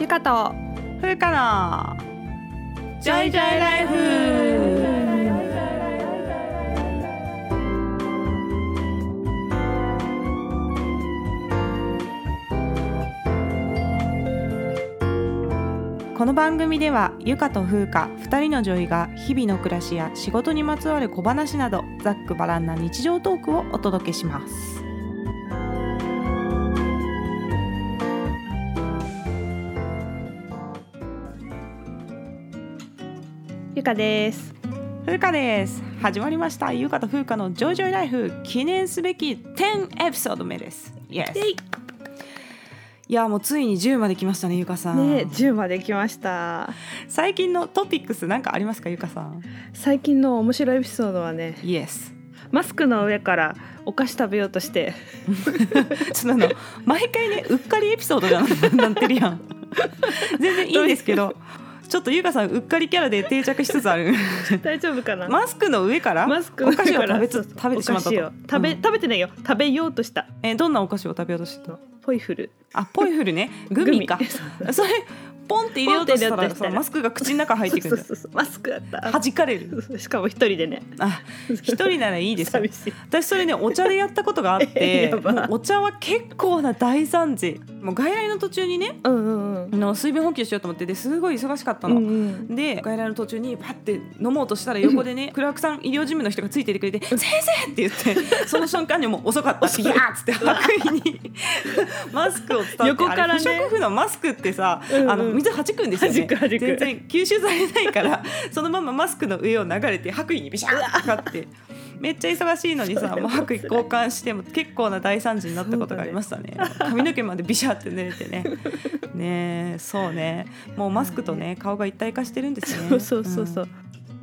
ゆかと。ふうかなジョイジョイライフ。この番組ではゆかとふうか2人の女医が日々の暮らしや仕事にまつわる小話などざっくばらんな日常トークをお届けしますゆかです。ふうかです。始まりました。ゆかとふうかのジョイジョイライフ。記念すべき10エピソード目です。イエスイ。いやもうついに10まで来ましたねゆかさん、ね10まで来ました。最近のトピックスなんかありますかゆかさん？最近の面白いエピソードはねイエスマスクの上からお菓子食べようとして。ちょっとあの毎回ねうっかりエピソードじゃななってるやん。全然いいんですけどちょっとゆかさんうっかりキャラで定着しつつある。大丈夫かな？マスクの上から？マスクのお菓子を上から食べつそうそう。食べてしまったと。お菓子を。食べ、うん。食べてないよ。食べようとした。えどんなお菓子を食べようとしてた？ポイフル。あポイフルね。グミか。それポンって入れようとしたらら。そのマスクが口の中入ってくる。マスクだった。弾かれる。しかも一人でね。あ一人ならいいです。よ寂しい。私それねお茶でやったことがあって お茶は結構な大惨事もう外来の途中にねうんうんうんあの水分補給しようと思ってですごい忙しかったうんの。うんで外来の途中にパッて飲もうとしたら横でねクラークさん医療事務の人がついててくれて「先生!」って言って その瞬間にもう遅かったし「やー!」っつって白衣に マスクを伝って横からね不織布のマスクってさ、うんうんあの水弾くんですよね弾く弾く全然吸収されないからそのままマスクの上を流れて白衣にビシャーってかかって。めっちゃ忙しいのにさもう白衣交換しても結構な大惨事になったことがありましたね。髪の毛までビシャって濡れてね。ねえそうね。もうマスクとね顔が一体化してるんですね。そうそうそうそう、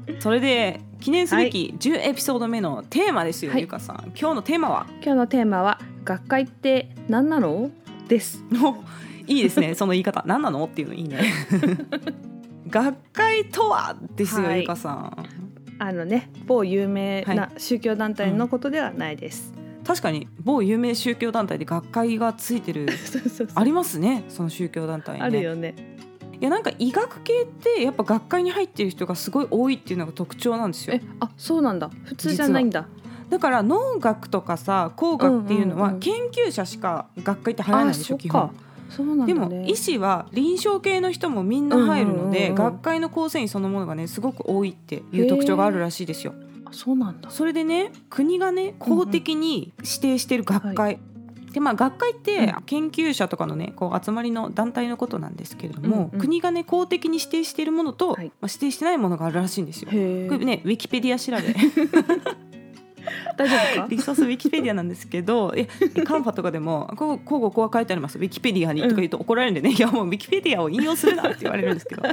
うん。それで記念すべき10エピソード目のテーマですよ、はい。ゆかさん。今日のテーマは？今日のテーマは学会って何なの？です。おいいですね。その言い方。何なの？っていうのいいね。学会とは？ですよ、はい。ゆかさんあのね某有名はな宗教団体のことではないです、確かに某有名宗教団体で学会がついてる ありますねその宗教団体、ね、あるよね。いやなんか医学系ってやっぱ学会に入ってる人がすごい多いっていうのが特徴なんですよ。えあそうなんだ。普通じゃないんだ。だから農学とかさ工学っていうのうんうんうんは研究者しか学会って入らないでしょ、あそっか。基本。そうなんだ、ね、でも医師は臨床系の人もみんな入るので、うんうんうんうん。学会の構成員そのものがねすごく多いっていう特徴があるらしいですよ。あそうなんだ。それでね国がね公的に指定してる学会、でまあ学会ってうん。研究者とかのねこう集まりの団体のことなんですけれども、うんうん。国がね公的に指定しているものと、はい。まあ、指定してないものがあるらしいんですよ。これねウィキペディア調べ 大丈夫か？リソースウィキペディアなんですけどえカンファとかでもこうこうこう書いてあります。ウィキペディアにとか言うと怒られるんでね、いやもうウィキペディアを引用するなって言われるんですけど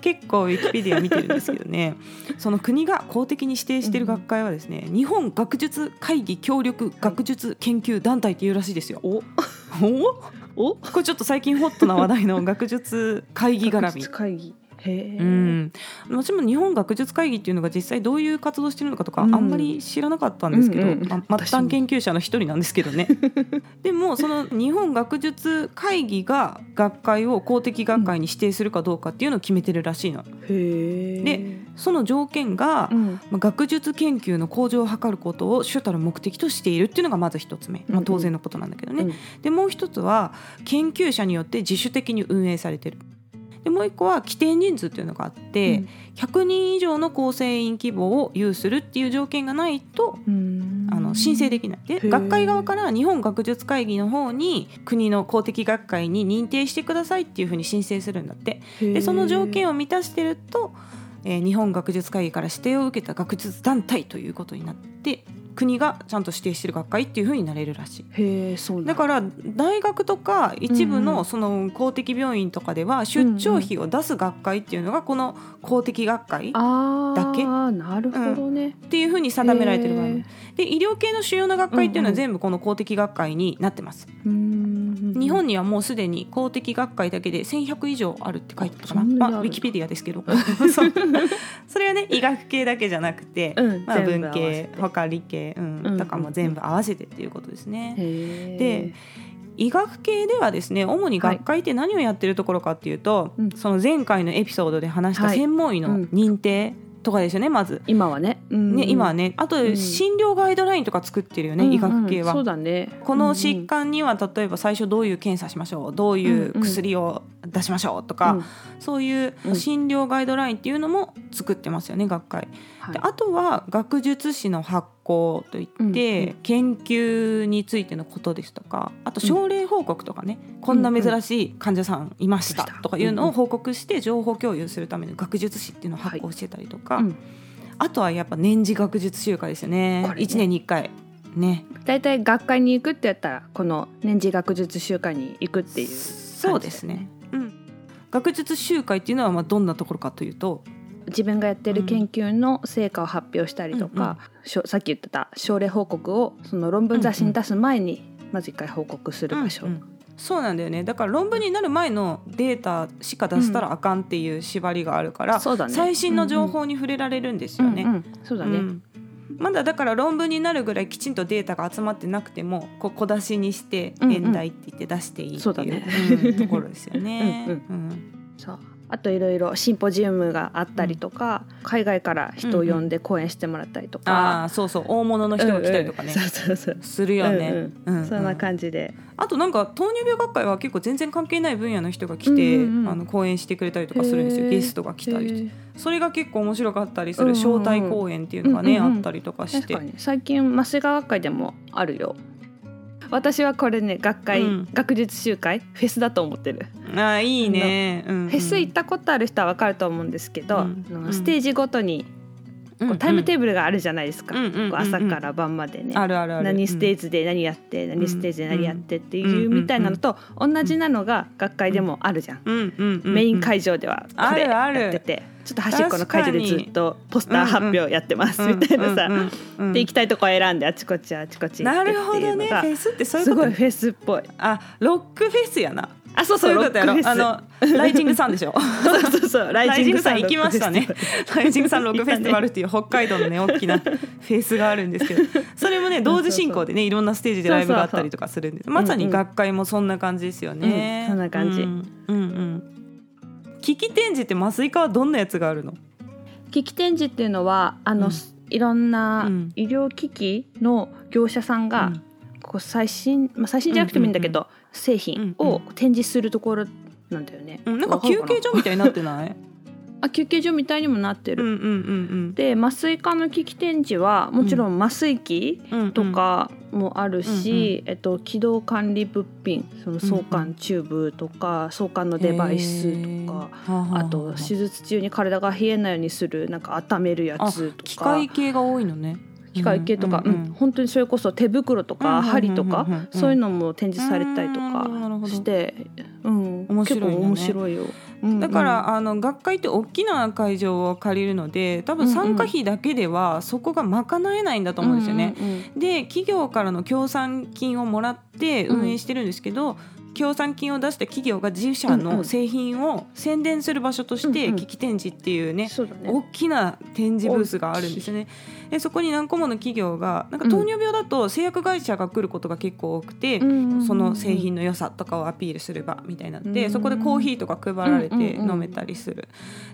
結構ウィキペディア見てるんですけどね。その国が公的に指定している学会はですね、日本学術会議協力学術研究団体っていうらしいですよ。お？お？お？これちょっと最近ホットな話題の学術会議絡み。会議うん、私も日本学術会議っていうのが実際どういう活動してるのかとかあうん。んまり知らなかったんですけど、うんうん末端研究者の一人なんですけどね。でもその日本学術会議が学会を公的学会に指定するかどうかっていうのを決めてるらしいの。でその条件が、うん。まあ学術研究の向上を図ることを主たる目的としているっていうのがまず一つ目、まあ、当然のことなんだけどね、うん。でもう一つは研究者によって自主的に運営されてるでもう一個は規定人数っていうのがあって、100人以上の構成員規模を有するっていう条件がないとうん。あの申請できない。で学会側から日本学術会議の方に国の公的学会に認定してくださいっていうふうに申請するんだって。でその条件をを満たしてると、えー日本学術会議から指定を受けた学術団体ということになって国がちゃんと指定してる学会っていうふうになれるらしい。へえそうだ。から大学とか一部うんうん。のその公的病院とかでは出張費を出す学会っていうのがこの公的学会だけ。あなるほどね、ていうふうに定められてる場合で医療系の主要な学会っていうのはうんうん全部この公的学会になってます。うん日本にはもうすでに公的学会だけで1100以上あるって書いてたかな。まあ、ウィキペディアですけど。それはね医学系だけじゃなくて、うんまあ、文系他理系、うんうんとかも全部合わせてっていうことですね。で医学系ではですね主に学会って何をやってるところかっていうと、うん。その前回のエピソードで話したはい専門医のうん。認定とかですよねまず。今はね,、うんね、今はね。あとうん。診療ガイドラインとか作ってるよね、医学系は。そう。だね。この疾患には例えば最初どういう検査しましょうどういう薬を出しましょうとか、うん。そういううん。診療ガイドラインっていうのも作ってますよね学会。はい。であとは学術誌の発行といって、うんうん。研究についてのことですとかあと症例報告とかね、こんな珍しい患者さんいましたうんうん。とかいうのを報告して情報共有するための学術誌っていうのを発行してたりとか、うん。あとはやっぱ年次学術集会ですよね。ね。1年に1回ね。大体学会に行くってやったらこの年次学術集会に行くっていうそうですね、うん、学術集会っていうのはまあどんなところかというと自分がやってる研究の成果を発表したりとか、しょさっき言ってた症例報告をその論文雑誌に出す前にまず一回報告する場所、うんうん。そうなんだよね。だから論文になる前のデータしか出したらあかんっていう縛りがあるから、そうだね。最新の情報に触れられるんですよね。うんうん。そうだね、うんまだだから論文になるぐらいきちんとデータが集まってなくてもこう小出しにしてうんうん。演題って言って出していいっていう,、ところですよね。うん。うん。そうあといろいろシンポジウムがあったりとか、海外から人を呼んで講演してもらったりとあか、あそうそう。大物の人が来たりとかね、うんうん。そうそうそう。するよね。うんうん。そんな感じで、あとなんか糖尿病学会は結構全然関係ない分野の人が来て、うんうんうん。あの講演してくれたりとかするんですよ。ゲストが来たりそれが結構面白かったりすうんうんうん。る招待講演っていうのがね、うんうんうん。あったりとかして。最近麻酔科学会でもあるよ私はこれね学会、うん。学術集会フェスだと思ってる、あーいいね、うん。うん。フェス行ったことある人は分かると思うんですけど、うん。ステージごとにこうタイムテーブルがあるじゃないですか、うんこう朝から晩までね、あるあるある。何ステージ、ジで何やって、何ステージで何やってってうんいうみたいなのと同じなのが学会でもあるじゃん、メイン会場ではこれやっててちょっと端っこの会場でずっとポスター発表やってますみたいなさ、で行きたいとこ選んであちこちあちこちなるほどね。フェスってそういうすことごいフェスっぽい。あロックフェスやなあそうそうそういうことやろ。ロックフェスあのライジングさんでしょ。そうそうそうラライジングさん行きましたね。ロックフェス。ライジングさんロックフェスティバルっていう北海道のね大きなフェスがあるんですけど、それもね同時進行でねいろんなステージでライブがあったりとかするんです。まさに学会もそんな感じですよね。うんそんな感じ。うんうん。うん。危機展示って麻酔科はどんなやつがあるの？機器展示っていうのはあの、うん。いろんなうん。医療機器の業者さんが、うんこう最新、まあ、最新じゃなくてもいいんだけど、製品を展示するところなんだよね。うん、なんか休憩所みたいになってない？あ休憩所みたいにもなってる。うんうんうんで麻酔科の機器展示はもちろん麻酔器うん。うんとかもあるし、えっと、軌道管理物品その相関チューブとか、相関のデバイスとか、あと手術中に体が冷えないようにするなんか温めるやつとか機械系が多いのね。機械系とか、うんうん本当にそれこそ手袋とうんうんうんうんか針とか、うんそういうのも展示されたりとかど。して、うん、面白いよね。結構面白いよ。うんうん。だから、あの学会って大きな会場を借りるので多分参加費だけではそこが賄えないんだと思うんですよね。うんうんうん。で企業からの協賛金をもらって運営してるんですけど、協賛金を出した企業が自社うんうんの製品を宣伝する場所としうんうんて危機展示っていうね、そうだね。大きな展示ブースがあるんですよね。でそこに何個もの企業がなんか糖尿病だと製薬会社が来ることが結構多くて、うんうんうんその製品の良さとかをアピールする場みたいになって、うんそこでコーヒーとか配られてうんうんうん飲めたりする。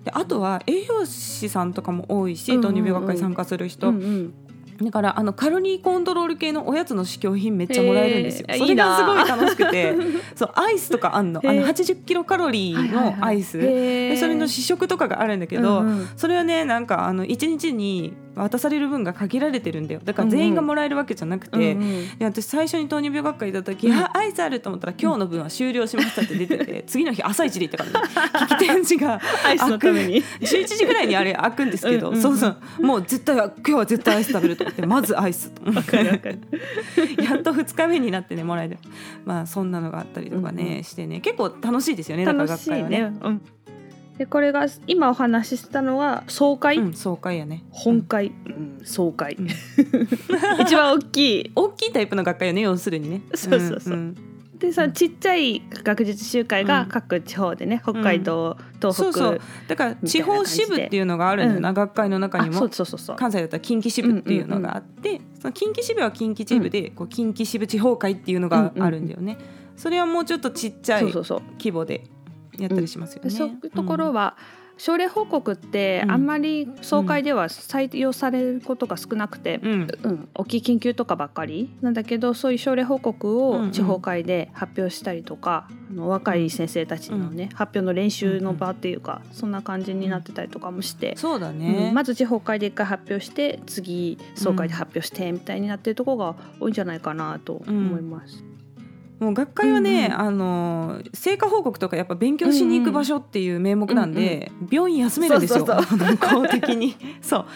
であとは栄養士さんとかも多いしうんうんうん糖尿病学会参加する人、うんうんだからあのカロリーコントロール系のおやつの試供品めっちゃもらえるんですよ。それがすごい楽しくて。そうアイスとかあんの。あのへー80キロカロリーのアイス、はいはいはい。それの試食とかがあるんだけど、うんうん。それはねなんかあの1日に渡される分が限られてるんだよ。だから全員がもらえるわけじゃなくて。うんうん。で私最初に糖尿病学会行った時、あアイスあると思ったら今日の分は終了しましたって出てて 次の日朝一で行ったからね。危機展示が アイスのために。11時ぐらいにあれ開くんですけどうんうん。うんそうそう。もう絶対今日は絶対アイス食べると思って まずアイス。と思って。やっと2日目になってねもらえる。まあそんなのがあったりとかね、うんうん。してね。結構楽しいですよねだから学会はねね。うんでこれが今お話ししたのは総会、うん、総会やね。本会、うん。総会、うん。一番大きい。大きいタイプの学会よね要するにね。そうそうそうんでさちっちゃい学術集会が各地方でね、北海道、東北。そうそう。だから地方支部っていうのがあるんだよな、学会の中にも。あそうそうそうそう。関西だったら近畿支部っていうのがあって、その近畿支部は近畿支部で、こう近畿支部地方会っていうのがあるんだよね。それはもうちょっとちっちゃいそうそうそう。規模でやったりしますよね。そういうところは、症例報告ってあんまり総会では採用されることが少なくて、うん、うん、大きい研究とかばっかり。なんだけどそういう症例報告を地方会で発表したりとか、あの若い先生たちのね、発表の練習の場っていうか、そんな感じになってたりとかもして、そうだうね。ん。まず地方会で一回発表して次総会で発表してみたいになってるところが多いんじゃないかなと思います。もう学会はね、うんうん。あの成果報告とかやっぱ勉強しに行く場所っていう名目なんで、病院休めるんですよ。公的に。そう。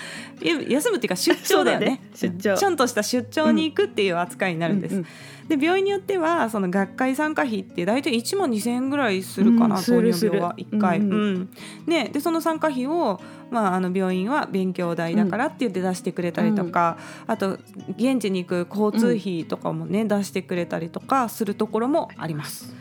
休むっていうか出張だよね。ね。出張。ちゃんとした出張に行くっていう扱いになるんです。うんうんで病院によってはその学会参加費って大体1万2,000円ぐらいするかな、うん糖尿病は1回。うんうんうんね、でその参加費を、まあ、あの病院は勉強代だからって言って出してくれたりとか、あと現地に行く交通費とかもね、出してくれたりとかするところもあります。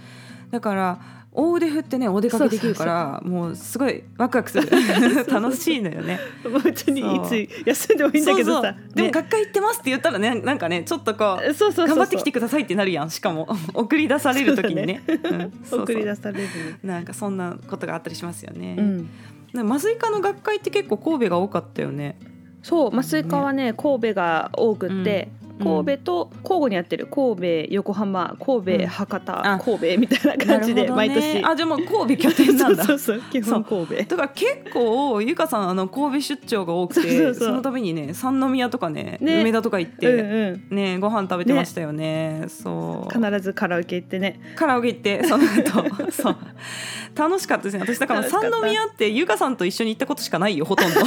だから大腕振ってねお出かけできるからもうすごいワクワクする。楽しいのよね。別にいつ休んでもいいんだけどさ。そうそう。でもね学会行ってますって言ったらねなんかねちょっとこう頑張ってきてくださいってなるやん。しかも 送り出される時にね。うん。そうそう。送り出される。ねなんかそんなことがあったりしますよね、うん。で麻酔科の学会って結構神戸が多かったよね。そう麻酔科はね神戸が多くって、うん神戸と交互にやってる神戸横浜神戸、うん。博多あ。神戸みたいな感じで、毎ね。年。あじゃあもう神戸拠点なんだ。そうそうそう基本神戸。だから結構ゆかさんあの神戸出張が多くてそのためにね三宮とかねね。梅田とか行っうんて、うん。ねご飯食べてましたよね。そう。必ずカラオケ行ってね。カラオケ行ってその後。そう。楽しかったですね。私だから三宮ってゆかさんと一緒に行ったことしかないよほとんど。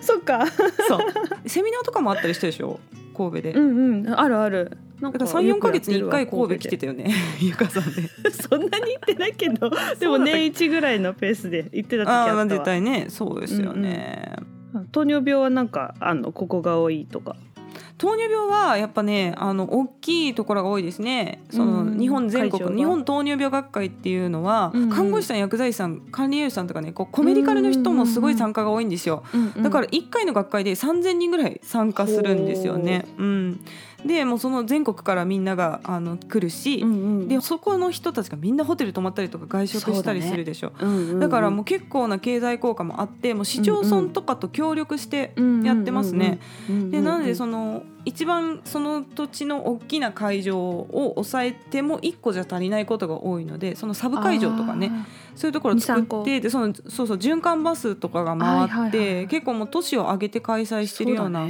そっか。そう。セミナーとかもあったりしたでしょ？神戸で、うんうん。あるある。なんだから三四ヶ月に一回神戸来てたよね ゆかさんで。そんなに行ってないけど。でも年一ぐらいのペースで行ってた時あああったわ。絶対ね。そうですよね、糖尿病はなんかあんのここが多いとか糖尿病はやっぱねあの大きいところが多いですね。その、うん。日本全国日本糖尿病学会っていうのは、うんうん。看護師さん薬剤師さん管理栄養士さんとかねこうコメディカルの人もすごい参加が多いんですよ、だから1回の学会で3,000人ぐらい参加するんですよね。うん、でもうその全国からみんながあの来るし、うんうんでそこの人たちがみんなホテル泊まったりとか外食したりするでしょ。うんうんうんだからもう結構な経済効果もあってもう市町村とかと協力してやってますね。でなのでその一番その土地の大きな会場を抑えても1個じゃ足りないことが多いのでそのサブ会場とかねそういうところを作2 3個ってでそのそうそう循環バスとかが回って、はいはいはい結構もう都市を挙げて開催してるような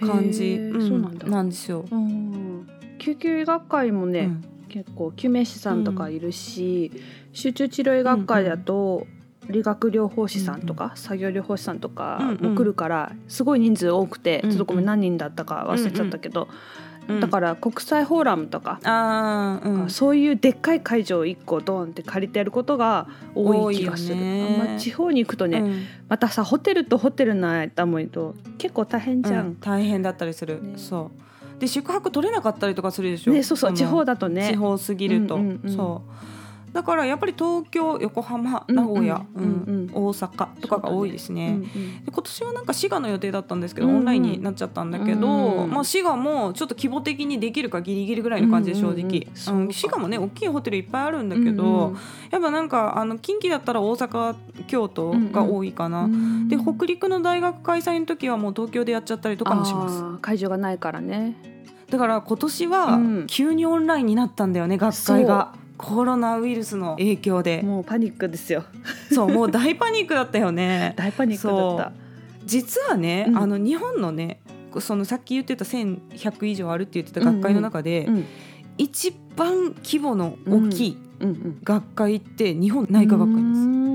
感じ、なんだ。なんですよ。うん。救急医学会もね、うん。結構救命士さんとかいるし、集中治療医学会だと、理学療法士さんとか、作業療法士さんとかも来るから、すごい人数多くて、ちょっとごめん何人だったか忘れちゃったけど、うんだから国際フォーラムとか、あーうん。そういうでっかい会場1個ドンって借りてやることが多い気がする。ね。あんま地方に行くとね、うん。またさホテルとホテルの間もいると結構大変じゃん。うん大変だったりする、ね。そう。で宿泊取れなかったりとかするでしょ？ね、そうそうの地方だとね。地方すぎると、うんうんうん。そうだからやっぱり東京横浜うんうん名古屋、うんうん。うん大阪とかが多いですね。うんうんで今年はなんか滋賀の予定だったんですけど、うんうん。オンラインになっちゃったんだけど、うんまあ、滋賀もちょっと規模的にできるかギリギリぐらいの感じで正直、うんうん滋賀もね大きいホテルいっぱいあるんだけど、うんうん。やっぱなんかあの近畿だったら大阪京都が多いかな。うんで北陸の大学開催の時はもう東京でやっちゃったりとかもします。会場がないからね。だから今年はうん。急にオンラインになったんだよね、学会がコロナウイルスの影響で。もうパニックですよ。そうもう大パニックだったよね。大パニックだった。実はね、うん。あの日本のねそのさっき言ってた1100以上あるって言ってた学会の中で、うん。一番規模の大きいうん。うん。学会って日本内科学会です、うん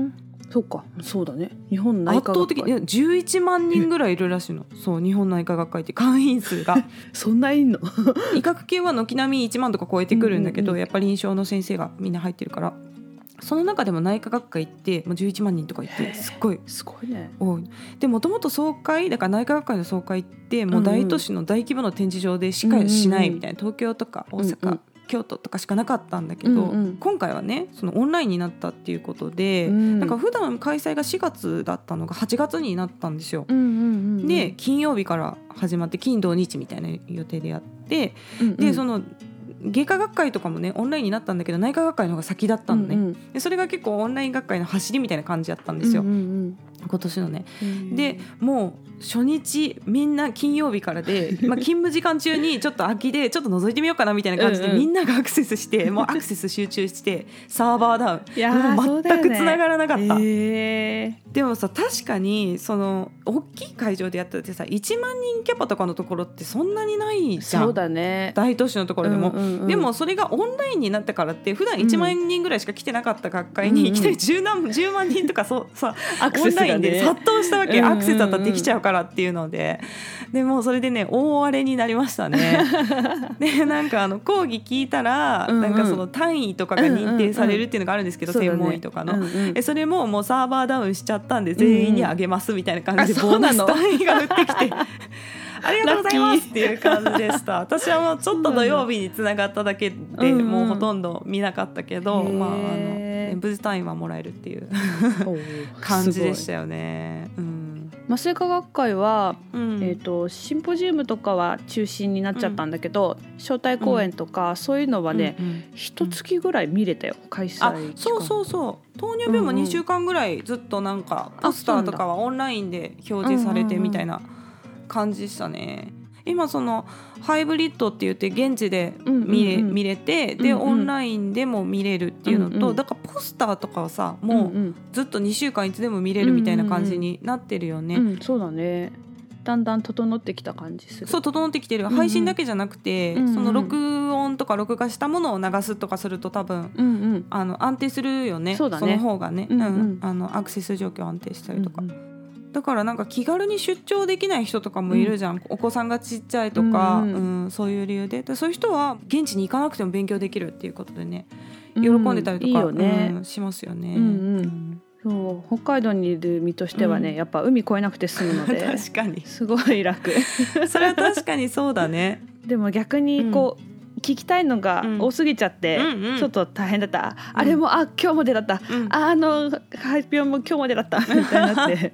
そうか。そうだね。日本内圧倒科学会。的に11万人ぐらいいるらしいの。そう日本内科学会って会員数が。そんないんの？医学系は軒並み1万とか超えてくるんだけど、うんうんうん。やっぱり臨床の先生がみんな入ってるから。その中でも内科学会ってもう11万人とかいてすっごい。すごいね。多い。でもともと総会だから内科学会の総会ってもう大都市の大規模の展示場でしかしないみたいな、東京とか大阪、うんうん京都とかしかなかったんだけど、うんうん。今回はねそのオンラインになったっていうことで、うんなんか普段開催が4月だったのが8月になったんですよ。うんうんうんで金曜日から始まって金土日みたいな予定でやって、うんうん。でその外科学会とかもねオンラインになったんだけど内科学会の方が先だったのね、うんうん。でそれが結構オンライン学会の走りみたいな感じだったんですよ、うんうん今年のね。うん。でもう初日みんな金曜日からで、まあ、勤務時間中にちょっと空きでちょっと覗いてみようかなみたいな感じでうんうん。みんながアクセスしてもうアクセス集中してサーバーダウン。いやーもそう全く繋がらなかった、へでもさ確かにその大きい会場でやったってさ1万人キャパとかのところってそんなにないーじゃん。そうだね。大都市のところでも、うんうんうんでもそれがオンラインになったからって普段1万人ぐらいしか来てなかった学会うんうんにいきなり10何10万人とかそうさアクオンラインで殺到したわけ、うんうん。うんアクセスだったらできちゃうからっていうので。でもうそれでね大荒れになりましたね。でなんかあの講義聞いたら、うんうん。なんかその単位とかが認定されるっていうのがあるんですけど、そうだね。専門医とかの。うんうそれももうサーバーダウンしちゃったんで全員にあげますみたいな感じでうんうん。ボーナスあそうなの？単位が降ってきてありがとうございますっていう感じでした。私はもうちょっと土曜日につながっただけでうんうん。もうほとんど見なかったけど、まああのね無事単位はもらえるっていう感じでしすたよね。うん。麻酔科学会は、うん。えー、とシンポジウムとかは中心になっちゃったんだけど、招待公演とか、そういうのはねうんうん。一、月ぐらい見れたよ開催あ期間。そうそうそう。糖尿病もうんうん2週間ぐらいずっとなんかあポスターとかはオンラインで表示されてみたいな感じでしたね。今そのハイブリッドって言って現地で見れ,、見れてで、オンラインでも見れるっていうのと、だからポスターとかはさうんもうずっと2週間いつでも見れるみたいな感じになってるよね。そうだね。だんだん整ってきた感じする。そう整ってきてる。配信だけじゃなくて、その録音とか録画したものを流すとかすると多分うんうん。あの安定するよね。そうだね。の方がね、うんうん。あのアクセス状況安定したりとか、うんだからなんか気軽に出張できない人とかもいるじゃん、お子さんがちっちゃいとか、ううん。んそういう理由で。でそういう人は現地に行かなくても勉強できるっていうことでねうん喜んでたりとか、うんしますよね。うんうん。そう。北海道にいる身としてはね、うん。やっぱ海越えなくて済むので 確かに。すごい楽。それは確かにそうだね。でも逆にこう、聞きたいのが多すぎちゃって、うんうん。ちょっと大変だった、あれもあ今日も出だった、うん。ああの発表も今日も出だった。みたいになって。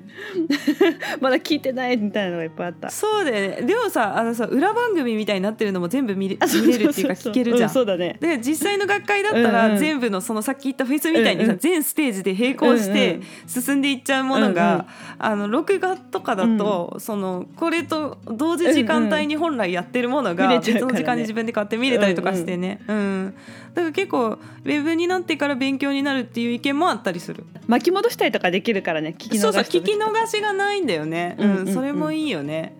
まだ聞いてないみたいなのがいっぱいあった。そうだよね。でもさあのさ裏番組みたいになってるのも全部見れ見れるっていうか聞けるじゃん。そうだね。で実際の学会だったうんうん。ら全部のそのさっき言ったフェスみたいにさうんうん。全ステージで並行してうん進んでいっちゃうものうんうん。があの録画とかだとそのこれと同時時間帯に本来やってるもの見が別の時間に自分で買って見れたりとかしてね。うん。だから結構ウェブになってから勉強になるっていう意見もあったりする。巻き戻したりとかできるからね聞き逃そうそう聞き逃しがないんだよね。ううんうん。うんんそれもいいよね。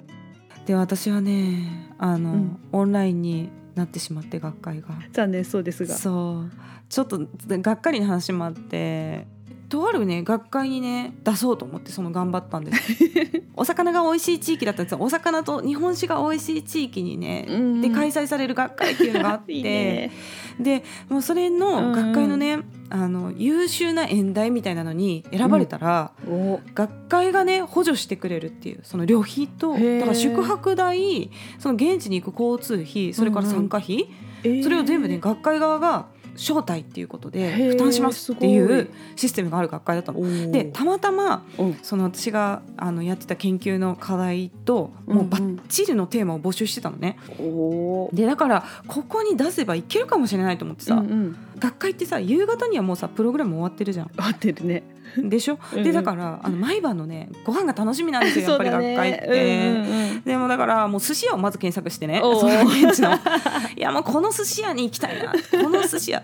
で私はねあのうん。オンラインになってしまって学会が。残念そうですが。そう。ちょっとがっかりな話もあってとあるね学会にね出そうと思ってその頑張ったんです お魚が美味しい地域だったんですよ。お魚と日本酒が美味しい地域にね、うんで開催される学会っていうのがあって。ね。でもうそれの学会のね、あの優秀な演題みたいなのに選ばれたら、お。学会がね補助してくれるっていうその旅費とだから宿泊代その現地に行く交通費それから参加費、えー。それを全部ね学会側が招待っていうことで負担しますっていうシステムがある学会だったの。でたまたまうん。その私があのやってた研究の課題ともうバッチリのテーマを募集してたのね。でだからここに出せばいけるかもしれないと思ってさ、うんうん。学会ってさ夕方にはもうさプログラム終わってるじゃん。合ってるね でしょ、うんうん。でだからあの毎晩のねご飯が楽しみなんですよやっぱり学会って。うんうんうん。でもだからもう寿司屋をまず検索してね。その現地の。いやもうこの寿司屋に行きたいな。この寿司屋。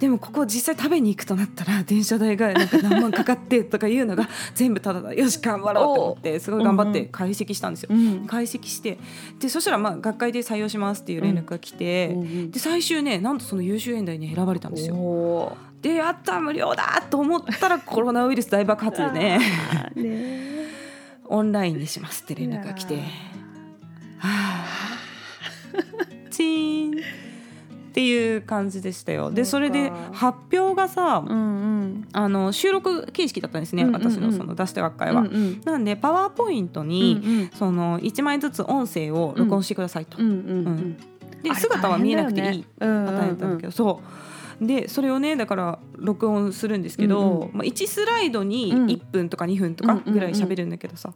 でもここ実際食べに行くとなったら電車代がなんか何万かかってとかいうのが全部ただだよし頑張ろうと思ってすごい頑張って解析したんですよ。うん。解析して。でそしたらまあ学会で採用しますっていう連絡が来て、うんうん。で最終ねなんとその優秀演題に選ばれたんですよ。でやった無料だと思ったらコロナウイルス大爆発でね。オンラインにしますって連絡が来て。はあ。チーン。っていう感じでしたよ。でそれで発表がさ、うんうん。あの収録形式だったんですね、うんうんうん。私のその出した学会は。うんうん。なんでパワーポイントうんに、その1枚ずつ音声を録音してくださいと。うんうんうんで姿は見えなくていいパパターンやったんだけど、そうでそれをねだから録音するんですけど、うんうん。まあ、1スライドにうん。1分とか2分とかぐらい喋るんだけどさ、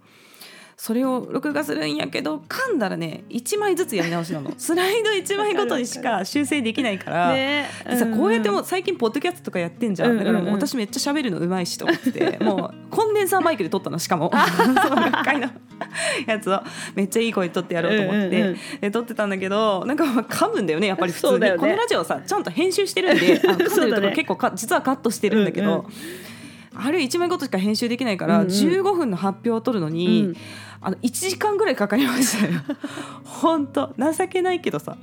それを録画するんやけど噛んだらね1枚ずつやり直しなの。スライド1枚ごとにしか修正できないから、ね。でさこうやってもう最近ポッドキャストとかやってんじゃん、うんうん。うんだからもう私めっちゃ喋るのうまいしと思って。て もうコンデンサーマイクで撮ったのしかも。その学会の。やつをめっちゃいい声で撮ってやろうと思って、うんうんうん。で撮ってたんだけどなんかまあ噛むんだよねやっぱり普通に、ね。このラジオさちゃんと編集してるんで噛んでるとこ結構か実はカットしてるんだけど。うんうんあれ1枚ごとしか編集できないから、うんうん。15分の発表を取るのに、うん。あの1時間ぐらいかかりましたよ。本当情けないけどさ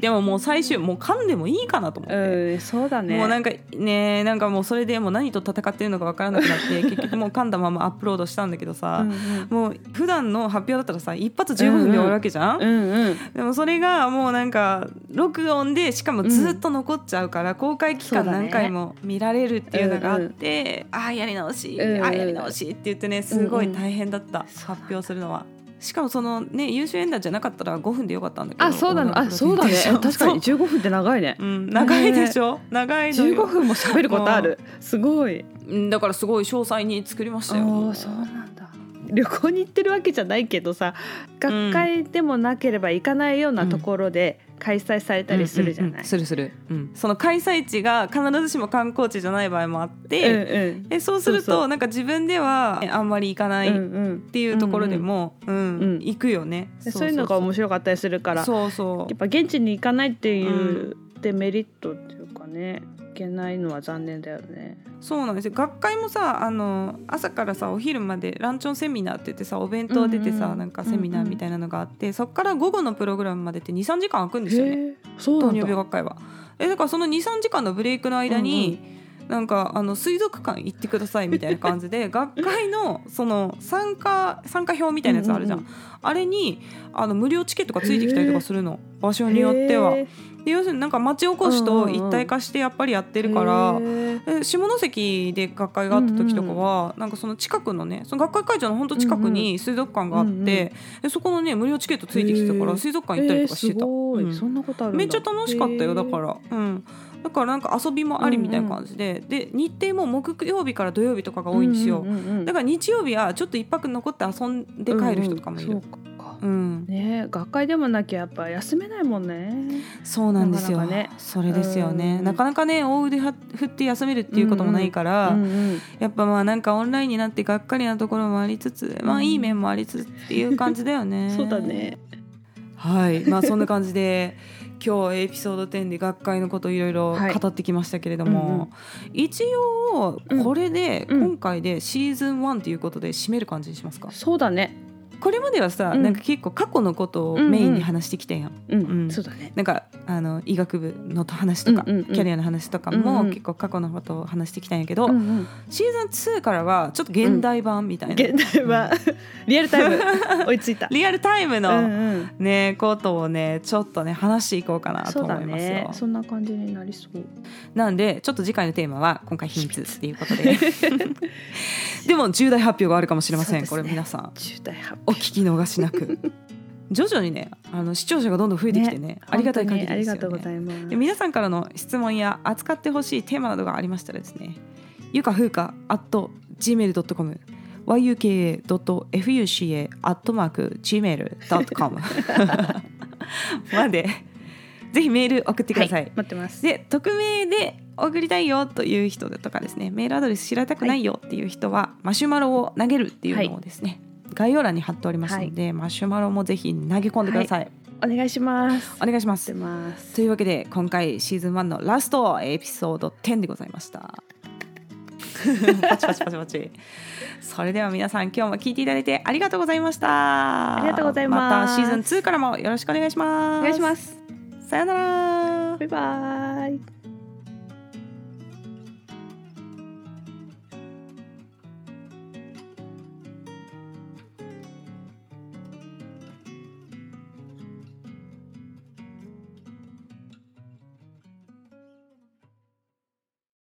でももう最終もう噛んでもいいかなと思って、うんそうだね。もうなんかねなんかもうそれでもう何と戦ってるのか分からなくなって 結局もう噛んだままアップロードしたんだけどさ、うんうん。もう普段の発表だったらさ一発15分で終わるわけじゃん、うんうん。でもそれがもうなんか録音でしかもずっと残っちゃうから、公開期間何回も見られるっていうのがあって、ああやり直し、うんうんああやり直しって言ってねすごい大変だった、発表するのは。しかもそのね優秀演談じゃなかったら5分でよかったんだけどあそうだね。あそうだね。確かに。15分って長いね。そううん、長いでしょ？長いのよ。15分も喋ることある。すごい。うん。だからすごい詳細に作りましたよ。ああそうなんだ。旅行に行ってるわけじゃないけどさ学会でもなければ行かないようなところで開催されたりするじゃない、うんうんうん。するする、うん、その開催地が必ずしも観光地じゃない場合もあって、うんうん。でそうするとなんか自分ではあんまり行かないっうんうん。ていうところでも、うん。うん行くよね。でそういうのが面白かったりするから。そうそう。やっぱ現地に行かないっていうデメリットっていうかね。行けないのは残念だよね。そうなんですよ。学会もさあの朝からさお昼までランチョンセミナーって言ってさお弁当出てさ、うんうんなんかセミナーみたいなのがあって、そっから午後のプログラムまでって23時間空くんですよね。糖尿病学会は。えだからその23時間のブレイクの間に、なんかあの水族館行ってくださいみたいな感じで 学会のその参加参加表みたいなやつあるじゃん,、うんうんあれにあの無料チケットがついてきたりとかするの。場所によっては。へで要するになんか町おこしと一体化してやっぱりやってえるから。へえで下関で学会があった時とかは、なんかその近くのねその学会会場の本当近くに水族館があって、うんうん。でそこのね無料チケットついてきてたから水族館行ったりとかしてた、めっちゃ楽しかったよだかへら。うんだからなんか遊びもありみたいな感じで、で日程も木曜日から土曜日とかがえ多いんですよ、うんうんうんうん。だから日曜日はちょっと一泊残って遊んで帰る人とかもいる、うんうんそうん。ねえ学会でもなきゃやっぱ休めないもんね。そうなんですよ。ね。それですよね、うん。なかなかね大腕は振って休めるっていうこともないから、うんうんやっぱまあなんかオンラインになってがっかりなところもありつつまあいい面もありつつっていう感じだよね。そうだね。はい。まあそんな感じで今日エピソード10で学会のこといろいろはい。語ってきましたけれどうんうん。も、一応これでうん。今回でシーズン1ということで締める感じにしますか、そうだね。これまではさ、うん。なんか結構過去のことをメインに話してきたやん、うん、うん。そうだね。なんかあの医学部の話とか、うんうんうん。キャリアの話とかうんうんも結構過去のことを話してきたんやけど、うんうん。シーズン2からはちょっと現代版みたいな、現代はリアルタイム。追いついた。リアルタイムの、うんうん。ねことをねちょっとね話していこうかなとそうだ思いますよ。ね。そんな感じになりそう。なんでちょっと次回のテーマは今回秘密っていうことで。でも重大発表があるかもしれません、こそうですね。れ皆さん。重大発お聞き逃しなく 徐々にねあの視聴者がどんどん増えてきてねありがたい限りですよありがとうござね。います。で皆さんからの質問や扱ってほしいテーマなどがありましたらですねゆかふうか at gmail.com yuka.fuca at mark gmail.com までぜひメール送ってください、はい待ってます。で匿名で送りたいよという人とかですねメールアドレス知られたくないよっていう人は、マシュマロを投げるっていうのをですね、概要欄に貼っておりますので、マシュマロもぜひ投げ込んでください、お願いします。お願いします。というわけで今回シーズン1のラストエピソード10でございました。パチパチパチパチ。それでは皆さん今日も聞いていただいてありがとうございました。ありがとうございます。またシーズン2からもよろしくお願いします。お願いします。さよなら。バイバイ。